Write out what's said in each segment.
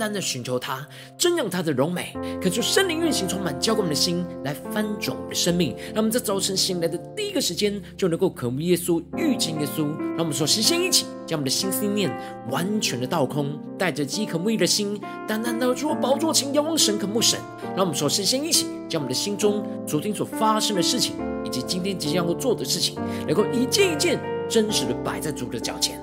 单的寻求他，瞻仰他的荣美，恳求圣灵运行充满，浇灌我们的心，来翻转我们的生命。让我们在早晨醒来的第一个时间，就能够渴慕耶稣、遇见耶稣。让我们说，先先一起。将我们的心思念完全的倒空，带着饥渴慕义的心，单单的做宝座前仰望神、渴慕神。让我们说先先一起将我们的心中昨天所发生的事情，以及今天即将要做的事情，能够一件一件真实的摆在主的脚前，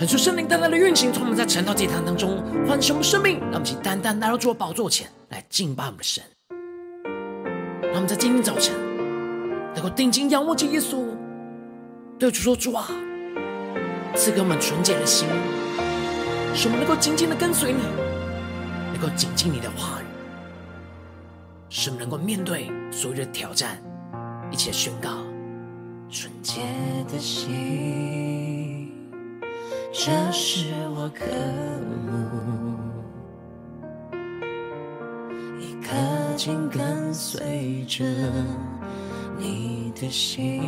恳求圣灵单单的运行，从我们在晨祷祭坛当中唤醒我们生命，让我们请单单来到主的宝座前来敬拜我们的神。让我们在今天早晨能够定睛仰望着耶稣，对主说：“主啊，赐给我们纯洁的心，使我们能够紧紧的跟随你，能够谨记你的话语，使我们能够面对所有的挑战，一切宣告纯洁的心。”这是我渴慕，一颗紧跟随着你的心。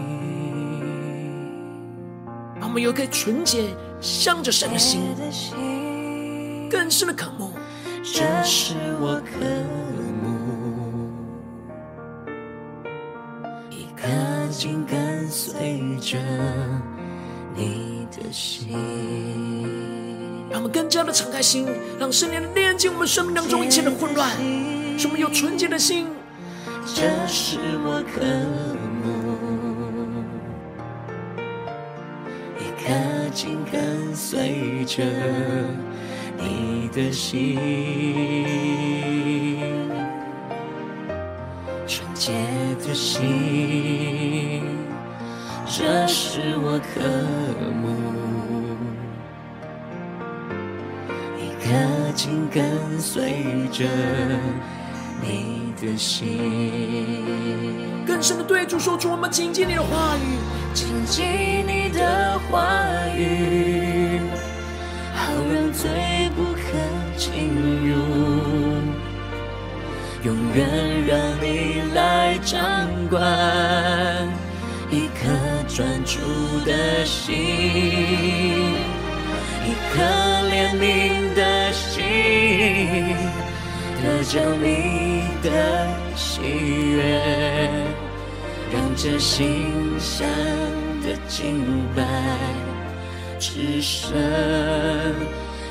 让我们有一颗纯洁向着神的心，更深的渴慕。这是我渴慕，一颗紧跟随着你。的心，让我们更加的敞开心，让圣灵炼净我们生命当中一切的混乱，使我们有纯洁的心。这是我渴慕，一颗紧跟随着你的心，纯洁的心。这是我渴慕，一颗紧跟随着你的心。更深的对主说出我们紧紧你的话语，紧紧你的话语，好让罪不可进入，永远让你来掌管。专注的心，一颗怜悯的心，得着你的喜悦，让这心香的敬拜只剩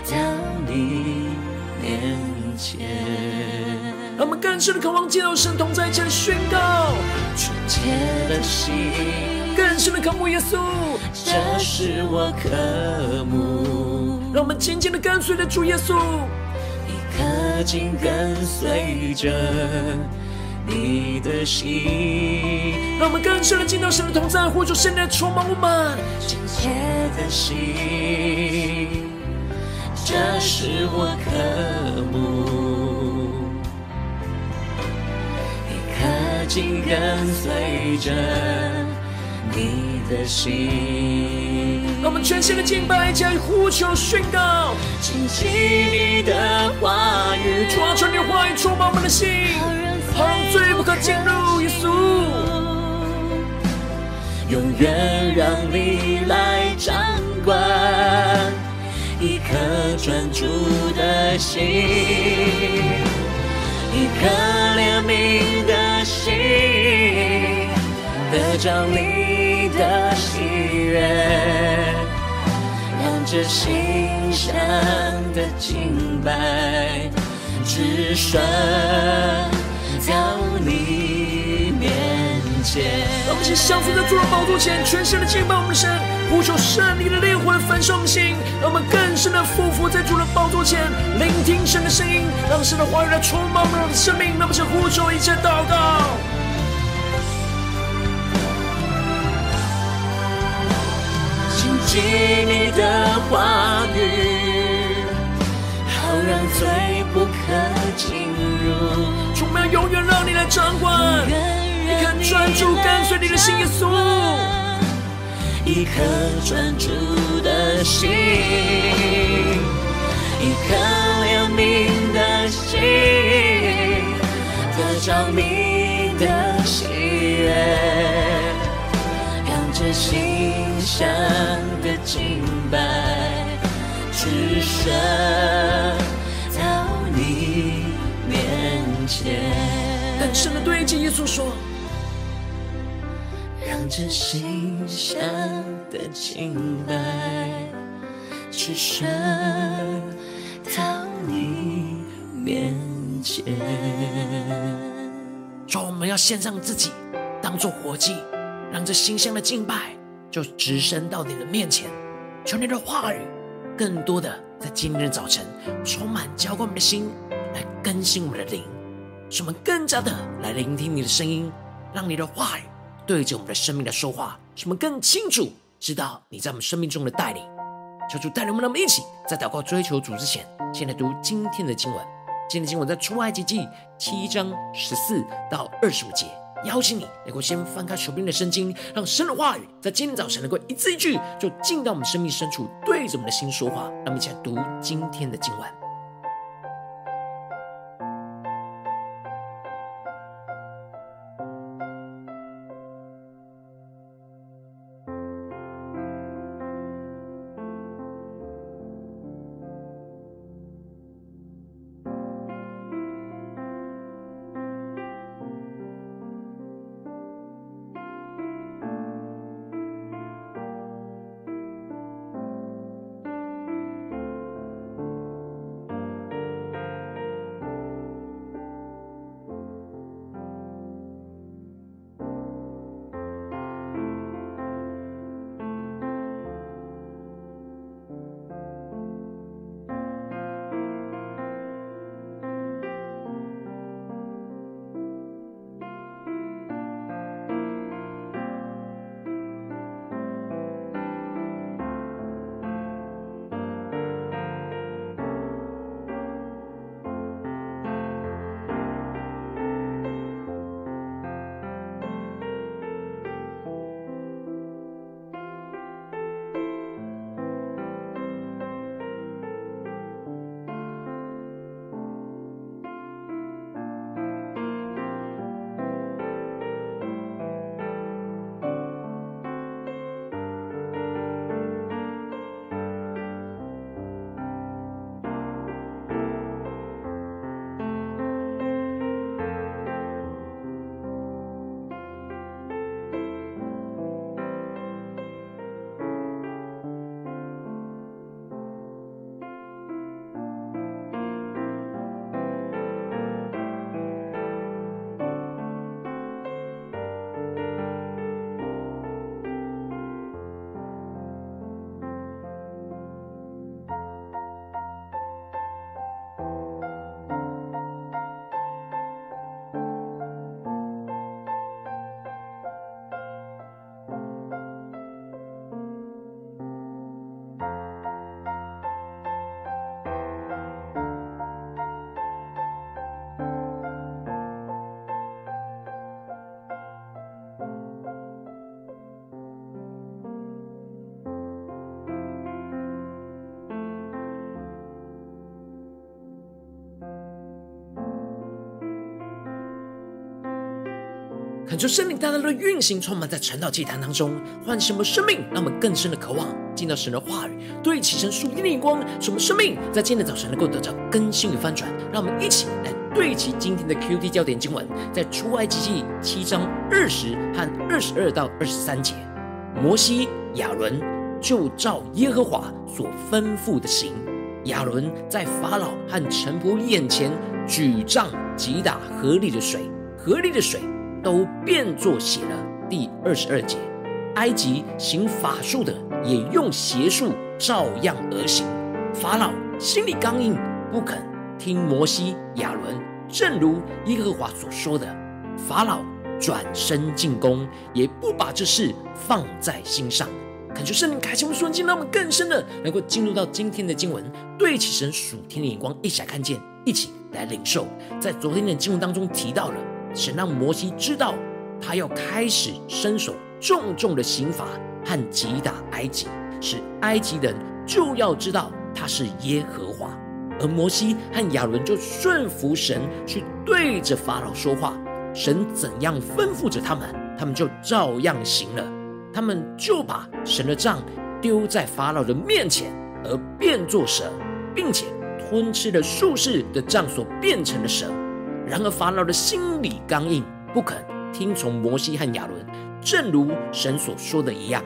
到你面前。让我们更深的渴望见到神同在，这样宣告纯洁的心，更深的渴慕耶稣，这是我渴慕。让我们紧紧的跟随着主耶稣，一颗紧跟随着你的心。让我们更深的进到神的同在，呼求圣灵充满我们。纯洁的心，这是我渴慕。紧跟随着你的心，让我们全新的敬拜，加以呼求宣告，紧紧你的话语，抓住你的话语，充满我们的心，好让罪不可进入耶稣，永远让你来掌管，一颗专注的心，一颗怜悯的。心得着你的喜悦，让这馨香的敬拜只顺到你面前。让我们先降服在主的宝座前，全身的敬拜我们的神，呼求圣灵的烈火焚烧我们心，让我们更深的俯伏在主的宝座前，聆听神的声音，让神的话语来充满我们的生命。让我们呼求，一切祷告。紧你的话语，好让罪不可进入。主，我们要永远让你来掌管，一颗专注跟随你的心，耶稣，一颗专注的心，一颗怜悯的心，得着你的喜悦，这馨香的敬拜，只剩到你面前。更深的对着耶稣说，让这馨香的敬拜，只剩到你面前。说我们要献上自己，当作活祭，让这馨香的敬拜。就直升到你的面前，求你的话语更多的在今天的早晨充满浇灌我们的心，来更新我们的灵，使我们更加的来聆听你的声音，让你的话语对着我们的生命来说话，使我们更清楚知道你在我们生命中的带领。求主带领我们，我们一起在祷告追求主之前，先来读今天的经文。今天的经文在出埃及记七章十四到二十五节。邀请你能够先翻开手边的圣经，让神的话语在今天早晨能够一字一句就进到我们生命深处，对着我们的心说话。让我们一起来读今天的经文。恳求圣灵大大的运行，充满在晨祷祭坛当中，唤醒我们生命，让我们更深的渴望进到神的话语，对齐神属天的眼光，使我们生命在今天早晨能够得到更新与翻转。让我们一起来对齐今天的 QT 焦点经文，在出埃及记七章二十和二十二到二十三节，摩西亚伦就照耶和华所吩咐的行。亚伦在法老和臣仆眼前举杖击打河里的水，河里的水都变作血了。第二十二节，埃及行法术的也用邪术照样而行。法老心里刚硬，不肯听摩西、亚伦，正如耶和华所说的。法老转身进宫，也不把这事放在心上。恳求圣灵开启我们瞬间，让我们更深的能够进入到今天的经文，对起神属天的眼光，一起来看见，一起来领受。在昨天的经文当中提到了，神让摩西知道，他要开始伸手重重的刑罚和击打埃及，使埃及人就要知道他是耶和华。而摩西和亚伦就顺服神，去对着法老说话，神怎样吩咐着他们，他们就照样行了。他们就把神的杖丢在法老的面前，而变作蛇，并且吞吃了术士的杖所变成的蛇。然而法老的心里刚硬，不肯听从摩西和亚伦，正如神所说的一样。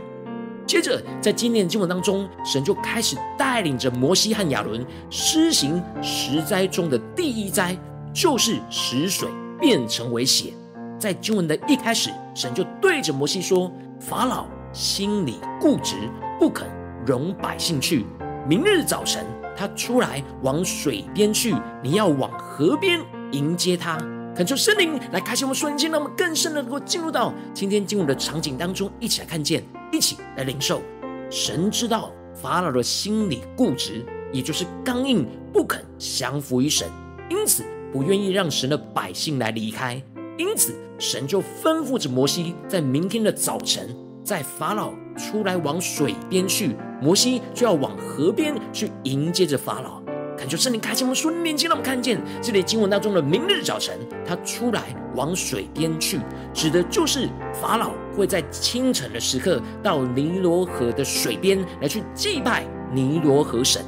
接着在今天经文当中，神就开始带领着摩西和亚伦施行十灾中的第一灾，就是使水变成为血。在经文的一开始，神就对着摩西说。法老心里固执，不肯容百姓去。明日早晨，他出来往水边去，你要往河边迎接他。恳求圣灵来开启我们瞬间，让我们更深的能够进入到今天进入的场景当中，一起来看见，一起来领受。神知道法老的心里固执，也就是刚硬，不肯降服于神，因此不愿意让神的百姓来离开。因此，神就吩咐着摩西，在明天的早晨，在法老出来往水边去，摩西就要往河边去迎接着法老。恳求圣灵开启我们属灵眼睛，让我们看见这里经文当中的“明日早晨”，他出来往水边去，指的就是法老会在清晨的时刻到尼罗河的水边来去祭拜尼罗河神，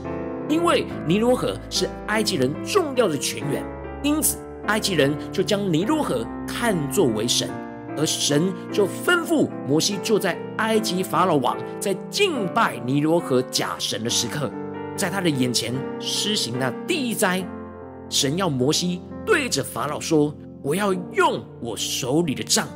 因为尼罗河是埃及人重要的泉源，因此。埃及人就将尼罗河看作为神，而神就吩咐摩西，坐在埃及法老王在敬拜尼罗河假神的时刻，在他的眼前施行那第一灾。神要摩西对着法老说：“我要用我手里的杖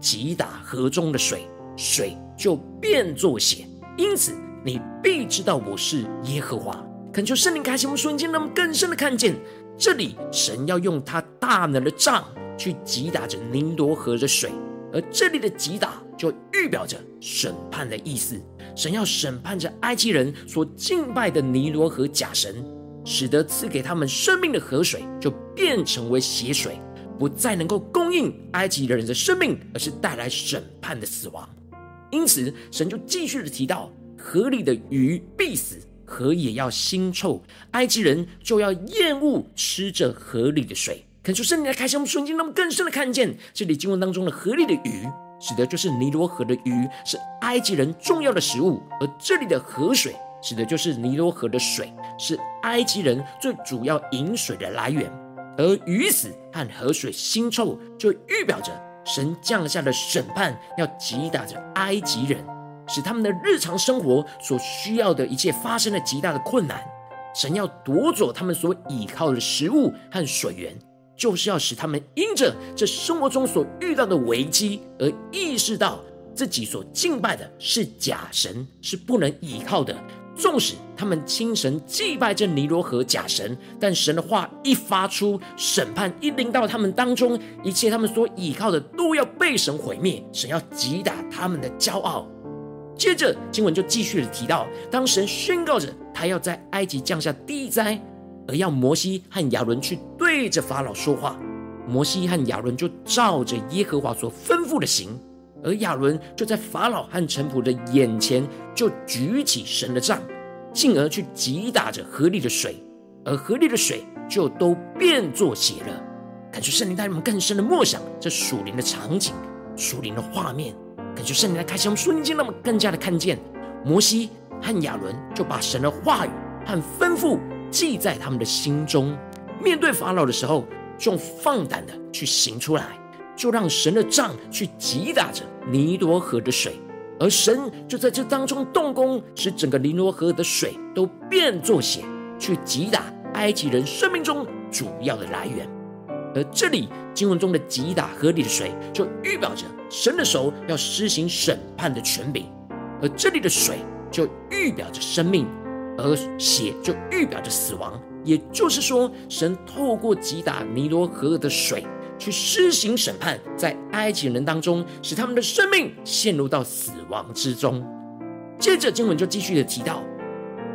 击打河中的水，水就变作血。因此你必知道我是耶和华。”恳求圣灵开启我们瞬间，让我们更深的看见。这里神要用他大能的杖去击打着尼罗河的水，而这里的击打就预表着审判的意思。神要审判着埃及人所敬拜的尼罗河假神，使得赐给他们生命的河水就变成为血水，不再能够供应埃及人的生命，而是带来审判的死亡。因此，神就继续的提到，河里的鱼必死。河也要腥臭，埃及人就要厌恶吃着河里的水。恳求圣灵来开启我们瞬间，让我们更深的看见这里经文当中的河里的鱼，指的就是尼罗河的鱼，是埃及人重要的食物；而这里的河水，指的就是尼罗河的水，是埃及人最主要饮水的来源。而鱼死和河水腥臭，就预表着神降下的审判，要击打着埃及人。使他们的日常生活所需要的一切发生了极大的困难，神要夺走他们所倚靠的食物和水源，就是要使他们因着这生活中所遇到的危机而意识到自己所敬拜的是假神，是不能倚靠的。纵使他们清晨祭拜这尼罗河假神，但神的话一发出，审判一临到他们当中，一切他们所倚靠的都要被神毁灭，神要击打他们的骄傲。接着经文就继续的提到，当神宣告着他要在埃及降下地灾，而要摩西和亚伦去对着法老说话，摩西和亚伦就照着耶和华所吩咐的行，而亚伦就在法老和臣仆的眼前就举起神的杖，进而去击打着河里的水，而河里的水就都变作血了。感觉圣灵带领我们更深的默想这属灵的场景，属灵的画面，感觉圣灵来开启我们属灵经，让我们更加的看见。摩西和亚伦就把神的话语和吩咐记在他们的心中，面对法老的时候，就放胆的去行出来，就让神的杖去击打着尼罗河的水，而神就在这当中动工，使整个尼罗河的水都变作血，去击打埃及人生命中主要的来源。而这里经文中的击打河里的水，就预表着神的手要施行审判的权柄；而这里的水就预表着生命，而血就预表着死亡。也就是说，神透过击打尼罗河的水，去施行审判，在埃及人当中，使他们的生命陷入到死亡之中。接着经文就继续的提到，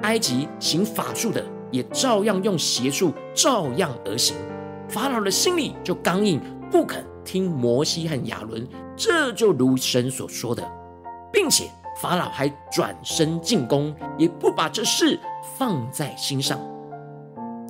埃及行法术的也照样用邪术，照样而行。法老的心里就刚硬，不肯听摩西和亚伦，这就如神所说的，并且法老还转身进宫，也不把这事放在心上。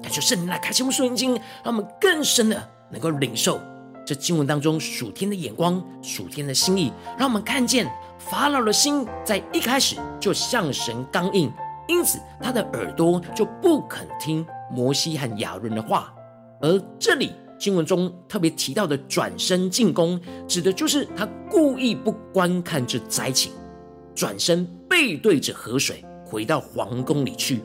感谢圣灵来开启我们属灵经，让我们更深的能够领受这经文当中属天的眼光、属天的心意，让我们看见法老的心在一开始就向神刚硬，因此他的耳朵就不肯听摩西和亚伦的话。而这里经文中特别提到的转身进宫，指的就是他故意不观看这灾情，转身背对着河水，回到皇宫里去。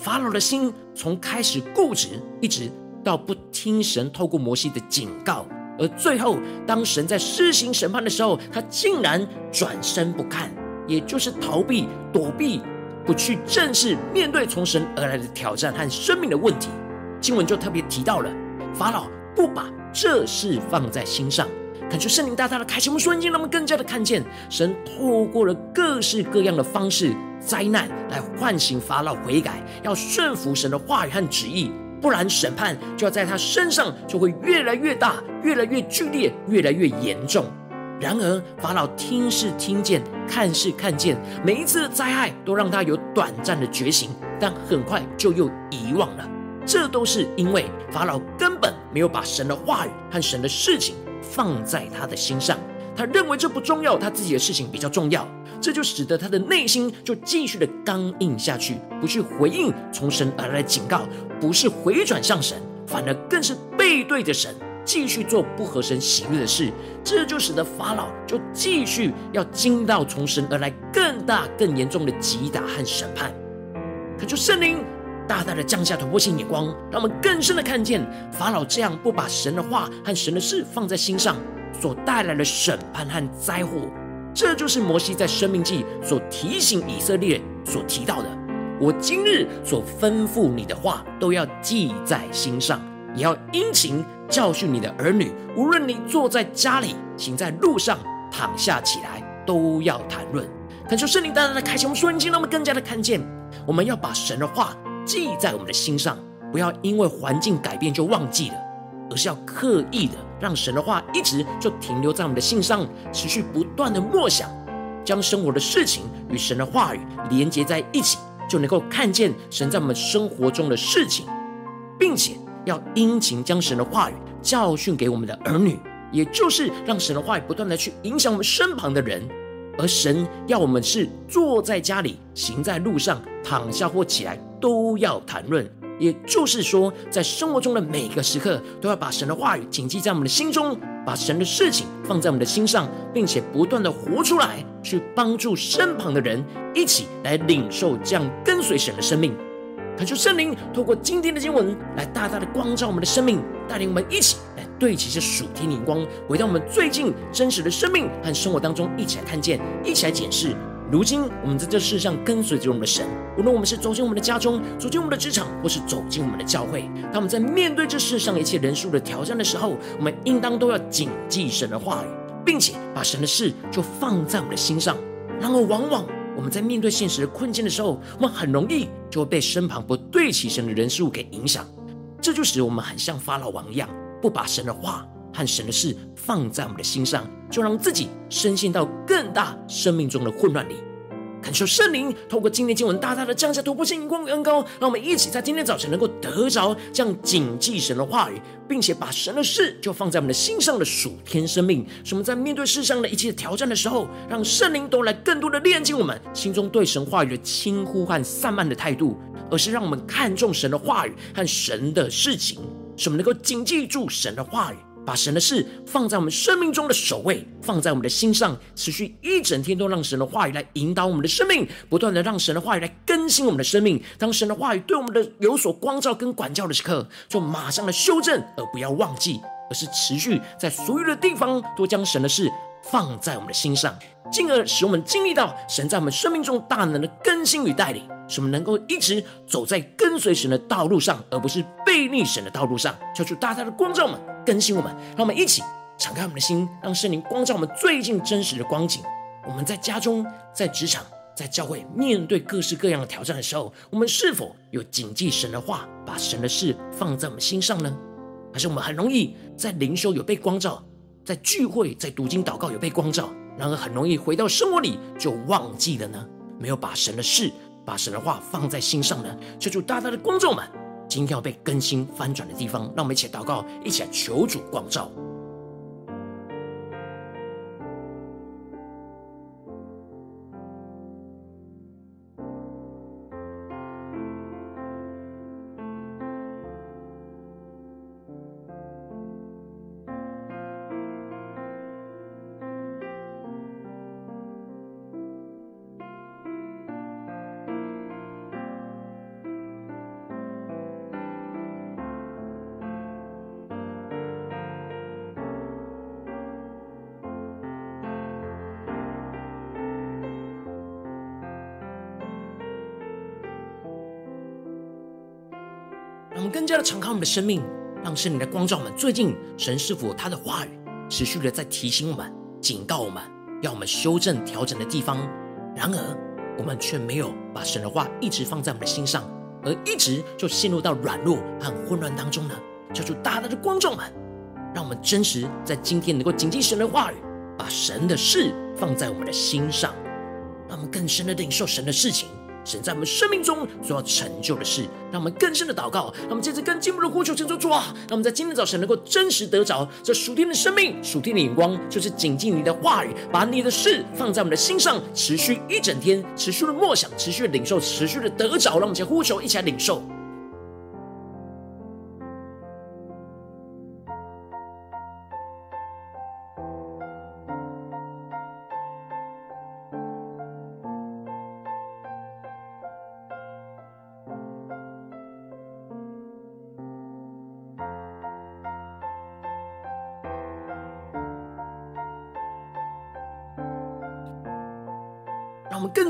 法老的心从开始固执，一直到不听神透过摩西的警告，而最后当神在施行审判的时候，他竟然转身不看，也就是逃避、躲避，不去正视面对从神而来的挑战和生命的问题。经文就特别提到了，法老不把这事放在心上，感觉圣灵大大的开启我们瞬间，让我们更加的看见神透过了各式各样的方式、灾难来唤醒法老悔改，要顺服神的话语和旨意，不然审判就要在他身上就会越来越大、越来越剧烈、越来越严重。然而法老听是听见，看是看见，每一次的灾害都让他有短暂的觉醒，但很快就又遗忘了。这都是因为法老根本没有把神的话语和神的事情放在他的心上，他认为这不重要，他自己的事情比较重要，这就使得他的内心就继续的刚硬下去，不去回应从神而来的警告，不是回转向神，反而更是背对着神，继续做不合神喜悦的事，这就使得法老就继续要经到从神而来更大更严重的击打和审判。可就圣灵。大大的降下突破性眼光，让我们更深的看见法老这样不把神的话和神的事放在心上所带来的审判和灾祸。这就是摩西在申命记所提醒以色列所提到的：我今日所吩咐你的话，都要记在心上，也要殷勤教训你的儿女。无论你坐在家里，行在路上，躺下起来，都要谈论。恳求圣灵大大的开启我们属灵经，让我们更加的看见，我们要把神的话。记在我们的心上，不要因为环境改变就忘记了，而是要刻意的让神的话一直就停留在我们的心上，持续不断的默想，将生活的事情与神的话语连接在一起，就能够看见神在我们生活中的事情，并且要殷勤将神的话语教训给我们的儿女，也就是让神的话语不断的去影响我们身旁的人。而神要我们是坐在家里，行在路上，躺下或起来，都要谈论。也就是说，在生活中的每个时刻，都要把神的话语谨记在我们的心中，把神的事情放在我们的心上，并且不断的活出来，去帮助身旁的人，一起来领受这样跟随神的生命。恳求圣灵透过今天的经文，来大大的光照我们的生命，带领我们一起来。对齐这属天灵光，回到我们最近真实的生命和生活当中，一起来看见，一起来检视。如今我们在这世上跟随着我们的神，无论我们是走进我们的家中，走进我们的职场，或是走进我们的教会，当我们在面对这世上一切人数的挑战的时候，我们应当都要谨记神的话语，并且把神的事就放在我们的心上。然而，往往我们在面对现实的困境的时候，我们很容易就会被身旁不对齐神的人事物给影响，这就使我们很像法老王一样。不把神的话和神的事放在我们的心上，就让自己深陷到更大生命中的混乱里。恳恳求圣灵透过今天经文大大的降下突破性、荧光与恩膏，让我们一起在今天早晨能够得着这样谨记神的话语，并且把神的事就放在我们的心上的属天生命，使我们在面对世上的一切挑战的时候，让圣灵都来更多的炼净我们心中对神话语的轻忽和散漫的态度，而是让我们看重神的话语和神的事情，使我们能够谨记住神的话语。把神的事放在我们生命中的首位，放在我们的心上，持续一整天都让神的话语来引导我们的生命，不断的让神的话语来更新我们的生命。当神的话语对我们的有所光照跟管教的时刻，就马上的修正，而不要忘记，而是持续在所有的地方都将神的事放在我们的心上，进而使我们经历到神在我们生命中大能的更新与带领，使我们能够一直走在跟随神的道路上，而不是背逆神的道路上。求主大大的光照我们，更新我们，让我们一起敞开我们的心，让圣灵光照我们最近真实的光景。我们在家中、在职场、在教会，面对各式各样的挑战的时候，我们是否有谨记神的话，把神的事放在我们心上呢？还是我们很容易在灵修有被光照？在聚会、在读经、祷告有被光照，然而很容易回到生活里就忘记了呢？没有把神的事、把神的话放在心上呢？求主大大的光照们，今天要被更新翻转的地方，让我们一起祷告，一起来求主光照。我们的生命，让圣灵来光照我们。最近，神是否他的话语持续的在提醒我们、警告我们，要我们修正、调整的地方？然而，我们却没有把神的话一直放在我们的心上，而一直就陷入到软弱和混乱当中呢？求主大大的光照们，让我们真实在今天能够谨记神的话语，把神的事放在我们的心上，让我们更深的领受神的事情。神在我们生命中所要成就的事，让我们更深的祷告，让我们接着更进一步的呼求，神说主啊，让我们在今天早晨能够真实得着这属天的生命、属天的眼光，就是谨记你的话语，把你的事放在我们的心上，持续一整天，持续的默想，持续的领受，持续的得着，让我们先呼求，一起来领受。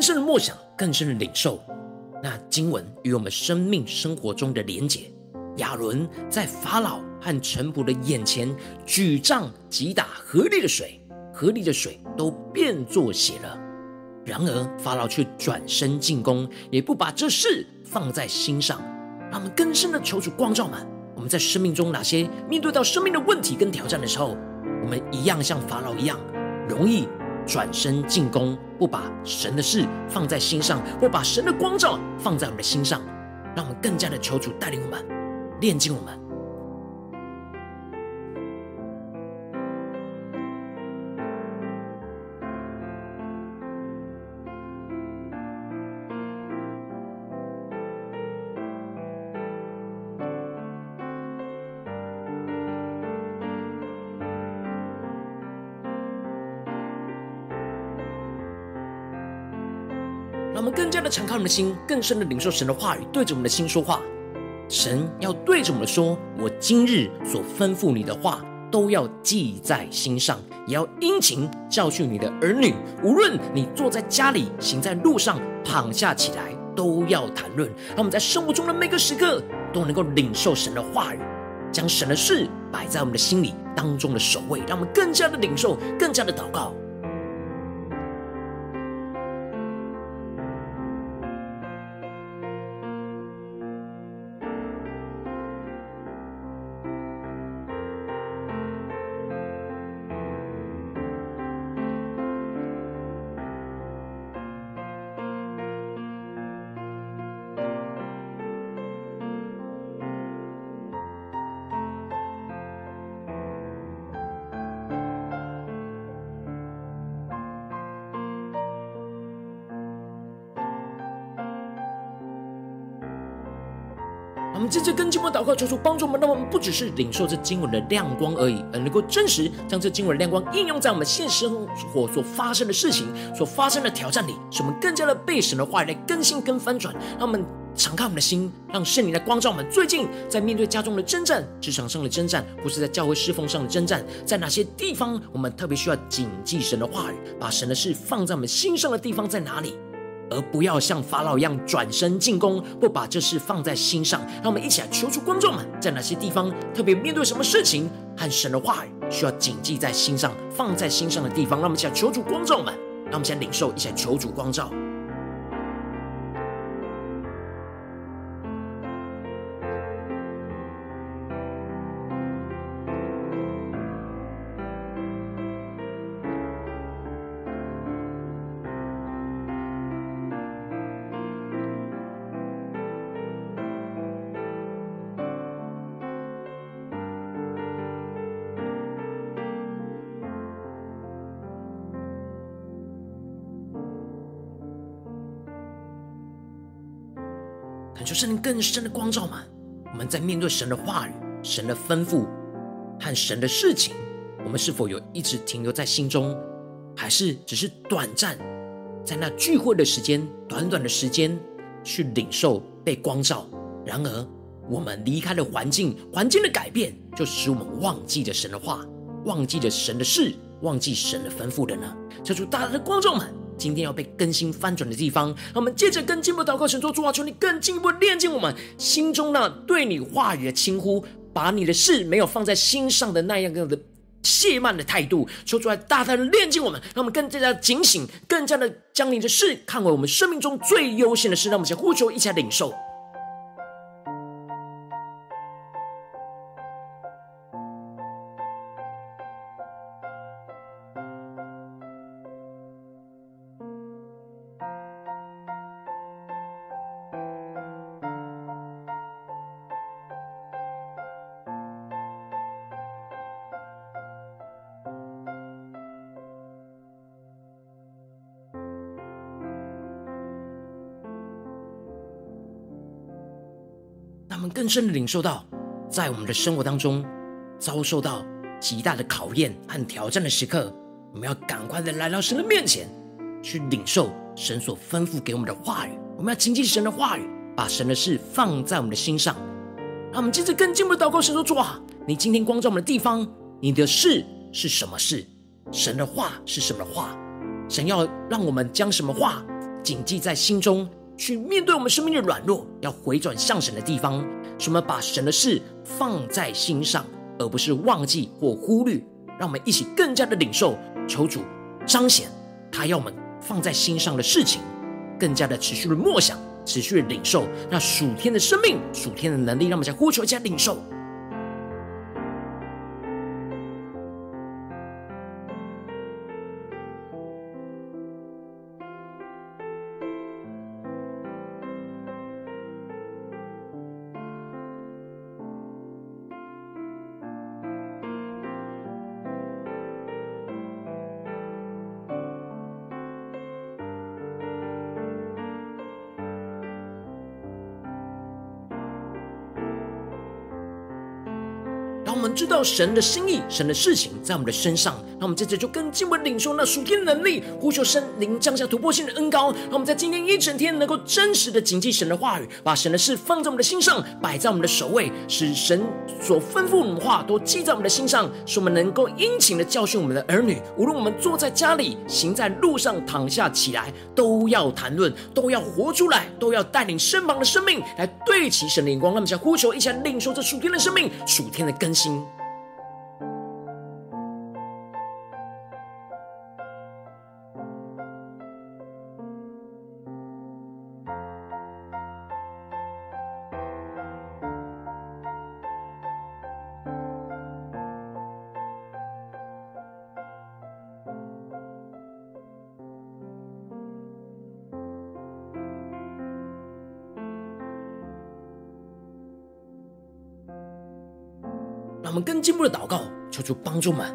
更深的默想，更深的领受那经文与我们生命生活中的连结。亚伦在法老和臣仆的眼前举杖击打河里的水，河里的水都变作血了。然而法老却转身进宫，也不把这事放在心上。让我们更深的求主光照们，我们在生命中哪些面对到生命的问题跟挑战的时候，我们一样像法老一样容易。转身进攻，不把神的事放在心上，不把神的光照放在我们的心上，让我们更加的求主带领我们，炼净我们。让我们更加的敞开我们的心，更深的领受神的话语，对着我们的心说话。神要对着我们说：“我今日所吩咐你的话，都要记在心上，也要殷勤教训你的儿女。无论你坐在家里，行在路上，躺下起来，都要谈论。”让我们在生活中的每个时刻都能够领受神的话语，将神的事摆在我们的心里当中的首位，让我们更加的领受，更加的祷告。我们这次跟经文祷告，求主帮助我们，让我们不只是领受这经文的亮光而已，而能够真实将这经文的亮光应用在我们现实生活所发生的事情、所发生的挑战里，使我们更加的被神的话语来更新跟翻转。让我们敞开我们的心，让圣灵来光照我们。最近在面对家中的征战、职场上的征战，或是在教会侍奉上的征战，在哪些地方我们特别需要谨记神的话语，把神的事放在我们心上的地方在哪里？而不要像法老一样转身进攻，不把这事放在心上。让我们一起来求助观众们，在哪些地方特别面对什么事情和神的话语，需要谨记在心上、放在心上的地方。让我们一起来求助观众们，让我们先领受，一起求助光照。圣灵更深的光照吗，我们在面对神的话语、神的吩咐和神的事情，我们是否有一直停留在心中，还是只是短暂在那聚会的时间、短短的时间去领受被光照？然而，我们离开了环境，环境的改变就使我们忘记了神的话，忘记了神的事，忘记神的吩咐了呢？求主大大的光照们。今天要被更新翻转的地方，让我们接着更进一步祷告，神说主啊，求你更进一步炼净我们心中那对你话语的轻忽，把你的事没有放在心上的那样的懈慢的态度，说出来大胆的炼净我们，让我们更加的警醒，更加的将你的事看为我们生命中最优先的事。让我们先呼求，一起来领受。更深的领受到，在我们的生活当中遭受到极大的考验和挑战的时刻，我们要赶快的来到神的面前，去领受神所吩咐给我们的话语。我们要谨记神的话语，把神的事放在我们的心上。让我们接着更进一步的祷告，神说：主啊，你今天光照我们的地方，你的事是什么事？神的话是什么话？神要让我们将什么话谨记在心中？去面对我们生命的软弱，要回转向神的地方，什么把神的事放在心上，而不是忘记或忽略。让我们一起更加的领受，求主彰显他要我们放在心上的事情，更加的持续的默想，持续的领受那属天的生命、属天的能力。让我们再呼求一下领受。道神的心意，神的事情在我们的身上，那我们在这就更进一步领受那属天能力，呼求神灵降下突破性的恩膏，让我们在今天一整天能够真实的谨记神的话语，把神的事放在我们的心上，摆在我们的首位，使神所吩咐我们的话都记在我们的心上，使我们能够殷勤的教训我们的儿女。无论我们坐在家里、行在路上、躺下起来，都要谈论，都要活出来，都要带领身旁的生命来对齐神的眼光。那么想呼求，一起来领受这属天的生命、属天的更新。们更进步的祷告，求主帮助们，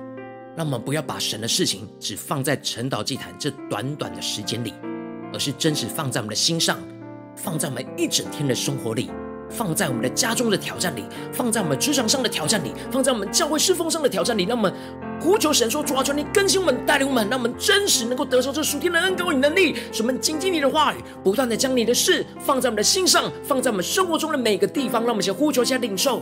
让我们不要把神的事情只放在晨祷祭坛这短短的时间里，而是真实放在我们的心上，放在我们一整天的生活里，放在我们的家中的挑战里，放在我们职场上的挑战里，放在我们教会侍奉上的挑战里。让我们呼求神说：主啊，求你更新我们，带领我们，让我们真实能够得着这属天的恩膏与能力，使我们谨记你的话语，不断的将你的事放在我们的心上，放在我们生活中的每个地方。让我们先呼求，先领受。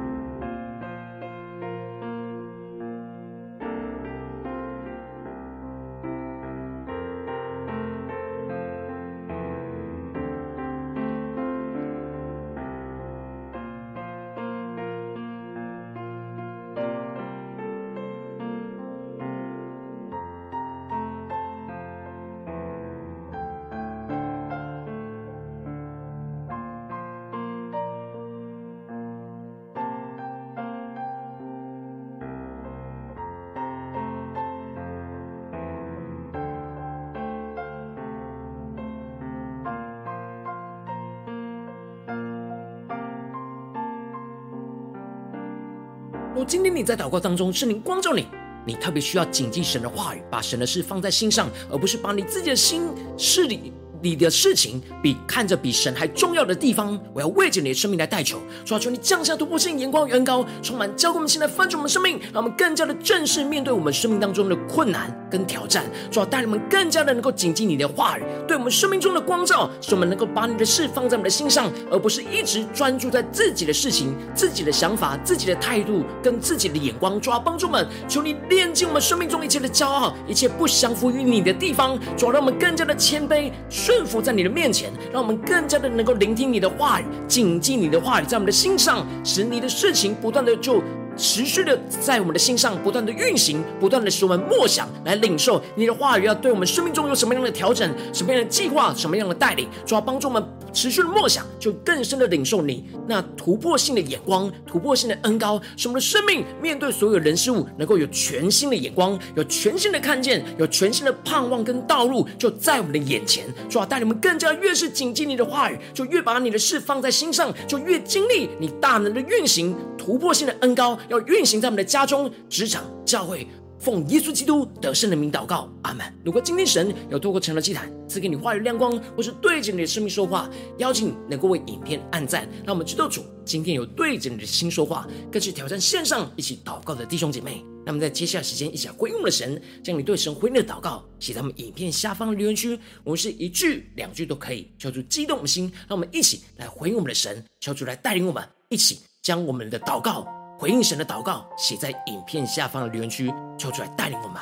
今天你在祷告当中，圣灵光照你，你特别需要谨记神的话语，把神的事放在心上，而不是把你自己的心事里。你的事情比看着比神还重要的地方，我要为着你的生命来代求，主啊，求你降下突破性眼光与恩膏，充满教给我们现在翻转我们生命，让我们更加的正视面对我们生命当中的困难跟挑战，主啊，带领我们更加的能够谨记你的话语，对我们生命中的光照，使我们能够把你的事放在我们的心上，而不是一直专注在自己的事情、自己的想法、自己的态度跟自己的眼光，主啊，帮助我们，求你炼净我们生命中一切的骄傲，一切不降服于你的地方，主啊，让我们更加的谦卑。顺服在你的面前，让我们更加的能够聆听你的话语，谨记你的话语在我们的心上，使你的事情不断的就。持续的在我们的心上不断的运行，不断的使我们默想来领受你的话语，要对我们生命中有什么样的调整，什么样的计划，什么样的带领，主要帮助我们持续的默想，就更深的领受你那突破性的眼光，突破性的恩膏，使我们的生命面对所有人事物能够有全新的眼光，有全新的看见，有全新的盼望跟道路就在我们的眼前。主要带领我们更加越是谨记你的话语，就越把你的事放在心上，就越经历你大能的运行，突破性的恩膏。要运行在我们的家中、职场、教会，奉耶稣基督得胜的名祷告，阿门。如果今天神有透过成了祭坛赐给你话语亮光，或是对着你的生命说话，邀请你能够为影片按赞，让我们知道主今天有对着你的心说话，更是挑战线上一起祷告的弟兄姐妹。那么在接下来时间，一起来回应我们的神，将你对神回应的祷告写在我们影片下方的留言区，我们是一句两句都可以，求主激动的心，让我们一起来回应我们的神，求主来带领我们，一起将我们的祷告。回应神的祷告，写在影片下方的留言区，求出来带领我们。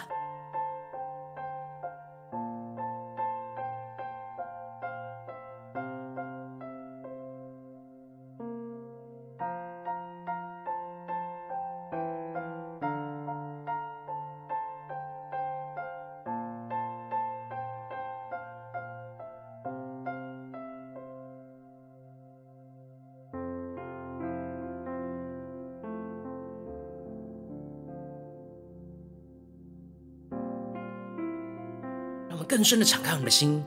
更深的敞开我们的心，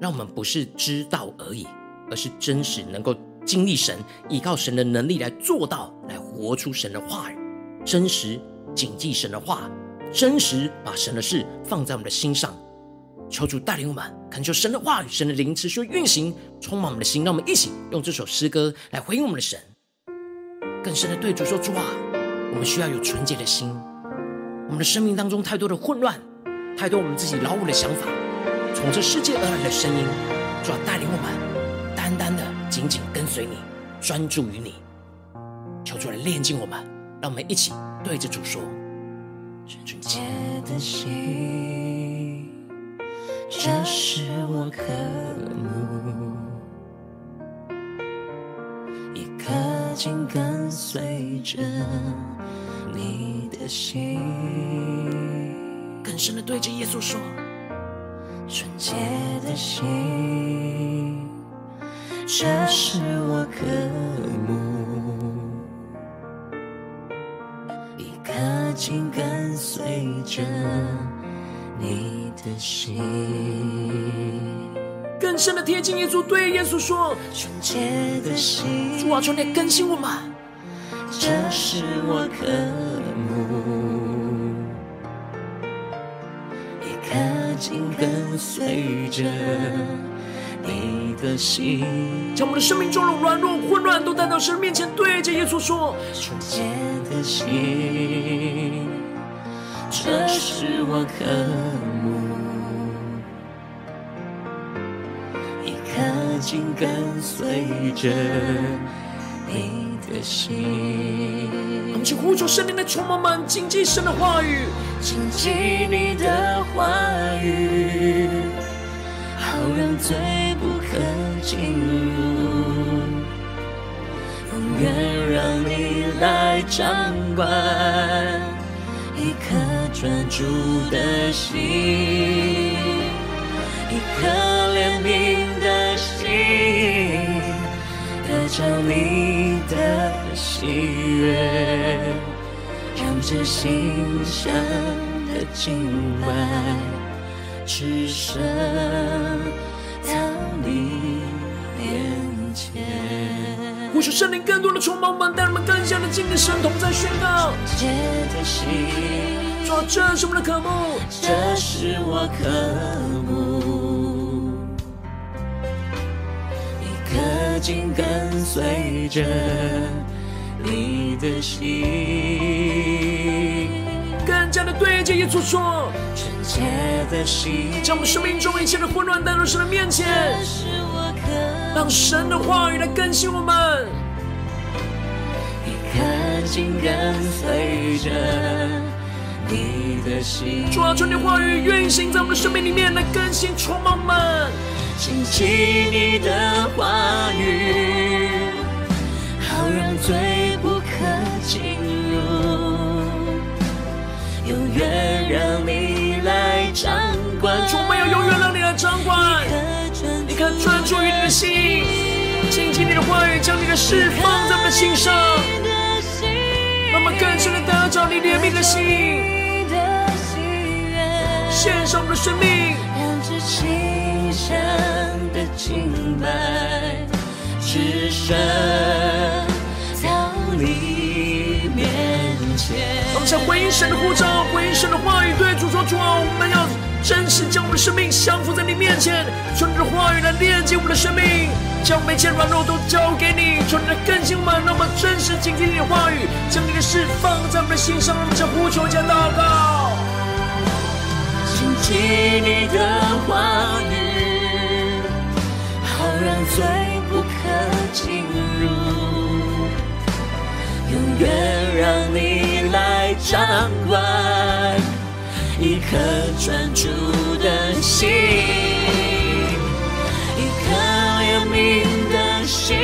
让我们不是知道而已，而是真实能够经历神，依靠神的能力来做到，来活出神的话语，真实谨记神的话，真实把神的事放在我们的心上。求主带领我们，恳求神的话语、神的灵持续运行，充满我们的心。让我们一起用这首诗歌来回应我们的神，更深的对主说：主啊，我们需要有纯洁的心，我们的生命当中太多的混乱。太多我们自己老我的想法，从这世界而来的声音，主要带领我们，单单的紧紧跟随你，专注于你，求主来炼净我们，让我们一起对着主说：纯洁的心，这是我渴慕，一颗紧跟随着你的心，更深的对着耶稣说，纯洁的心，这是我渴慕，一颗紧跟随着你的心，更深的贴近耶稣，对耶稣说：纯洁的心，主啊，求你更新我们，这是我渴慕，紧跟随着你的心，将我们的生命中的软弱、混乱都带到神面前，对着耶稣说：纯洁的心。这是我渴慕，一颗紧跟随着你的心。我们去呼求圣灵的充满们，谨记神的话语，谨记你的话语，好让罪不可进入，永远让你来掌管。一颗专注的心，一颗怜悯的心，得着你的喜悦，让这馨香的敬拜，只剩到你面前。呼求圣灵更多的充满我们，带我们更加的经历神同在宣告。纯洁的心，说这是我们的渴慕，这是我渴慕，一颗紧跟随着你的心，更加的对着耶稣说，纯洁的心，将我们生命中一切的混乱带到神的面前。让神的话语来更新我们，一颗紧跟随着你的心。主啊，求你话语运行在我们的生命里面，来更新充满我们。谨记你的话语，好让罪不可进入，永远让你来掌管。主，没有永远让你来掌管。一颗专注于你的心，紧紧你的话语，将你的事放在我们的心上，让我们更深的得着你怜悯的心，献上我们的生命，馨香的敬拜，只身到你面前。我们想回应神的呼召，回应神的话语，对主说：主啊，我们要。真实将我们的生命降服在你面前，求你的话语来链接我们的生命，将每件软弱都交给你，求你来更新我们，让我们真实倾听你的话语，将你的事放在我们的心上，让我们将呼求加祷告。谨记你的话语，最不可进入，永远让你来掌管。一颗专注的心，一颗怜悯的心，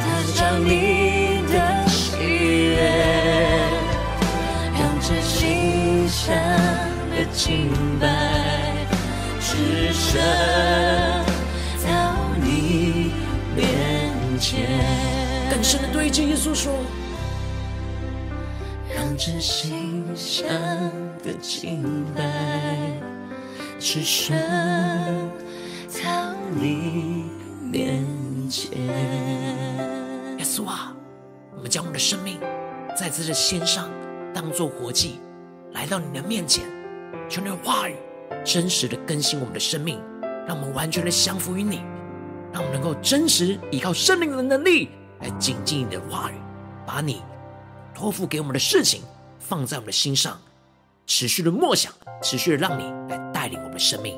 得着你的喜悦，让这心香的敬拜，只剩前。更深的对着耶稣说。让这心香的敬拜，只剩到你面前。耶稣啊，我们将我们的生命在这的献上，当作活祭，来到你的面前，求你的话语真实的更新我们的生命，让我们完全的降服于你，让我们能够真实依靠圣灵的能力来谨记你的话语，把你。托付给我们的事情，放在我们的心上，持续的默想，持续的让你来带领我们的生命。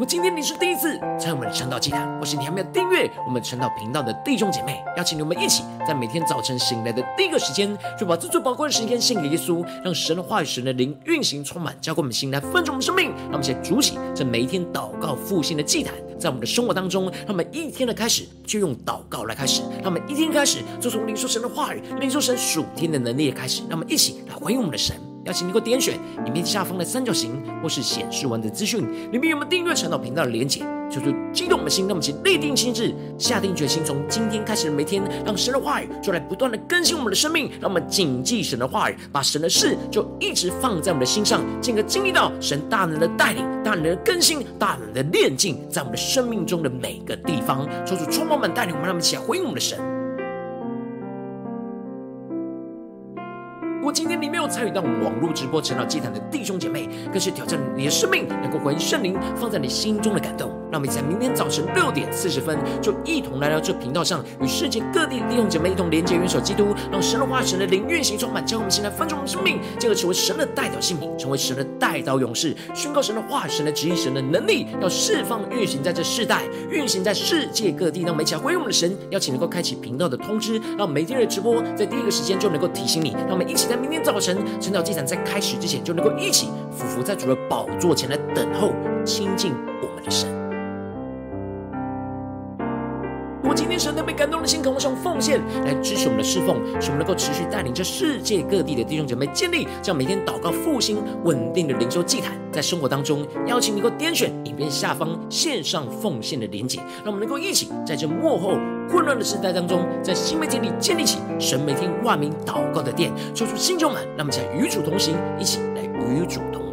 如果今天你是第一次参与我们的晨祷祭坛，或是你还没有订阅我们晨祷频道的弟兄姐妹，邀请你们一起在每天早晨醒来的第一个时间，就把这最宝贵的时间献给耶稣，让神的话语、神的灵运行充满，交给我们心来分盛我们生命。让我们一起来筑起这每一天祷告复兴的祭坛，在我们的生活当中，让我们一天的开始就用祷告来开始，让我们一天开始就从领受神的话语、领受神属天的能力开始，让我们一起来回应我们的神。邀请你给我点选影片下方的三角形，或是显示完的资讯，里面有没有订阅晨祷频道的连结？就是激动我们的心，那么请立定心志，下定决心，从今天开始的每天，让神的话语就来不断的更新我们的生命，让我们谨记神的话语，把神的事就一直放在我们的心上，进而经历到神大能的带领、大能的更新、大能的炼净，在我们的生命中的每个地方，求主充满带领我们，让我们一起来回应我们的神。今天你没有参与到网络直播晨祷祭坛的弟兄姐妹，更是挑战你的生命，能够回应圣灵放在你心中的感动。让我们在明天早晨六点四十分，就一同来到这频道上，与世界各地的弟兄姐妹一同连接、元首基督，让神的化、神的灵运行充满，将我们现在分盛我们生命，进而成为神的代表性命，成为神的代祷勇士，宣告神的化、神的旨意、神的能力，要释放运行在这世代，运行在世界各地。让我们一起来回应我们的神，邀请能够开启频道的通知，让每天的直播在第一个时间就能够提醒你。让我们一起在明天早晨晨祷祭坛在开始之前，就能够一起俯伏在主的宝座前来等候亲近我们的神。我今天神特别感动的心，渴望用奉献来支持我们的侍奉，使我们能够持续带领着世界各地的弟兄姐妹建立这样每天祷告复兴稳定的灵修祭坛，在生活当中邀请你能够点选影片下方线上奉献的连结，让我们能够一起在这幕后混乱的时代当中，在新媒体里建立起神每天万名祷告的殿，说出新旧满，让我们在与主同行，一起来与主同。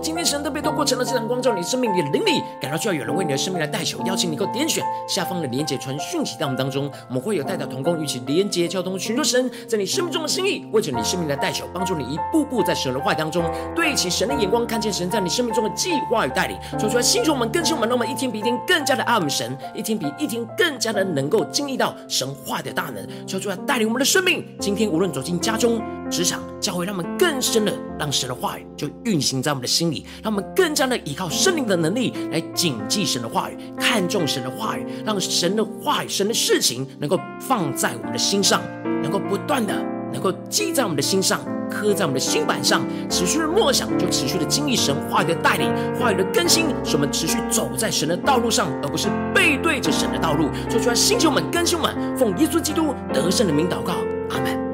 今天神特别透过晨祷祭坛光照你生命里的灵里，感到需要有人为你的生命来代求，邀请你能够点选下方的连结传讯息到我们当中，我们会有代表同工与其连结交通，寻求神在你生命中的心意，为着你生命来代求，帮助你一步步在神的话语当中对齐神的眼光，看见神在你生命中的计划与带领，说出来，星球我们更新我们，让我们一天比一天更加的爱我们神，一天比一天更加的能够经历到神话的大能，说出来带领我们的生命。今天无论走进家中、职场、教会，让我们更深的让神的话语就运行在我们的心。让我们更加的依靠圣灵的能力来谨记神的话语，看重神的话语，让神的话语、神的事情能够放在我们的心上，能够不断的能够记在我们的心上，刻在我们的心板上，持续的默想，就持续的经历神话语的带领，话语的更新，使我们持续走在神的道路上，而不是背对着神的道路。说出来，星球们、更新们，奉耶稣基督得胜的名祷告。阿门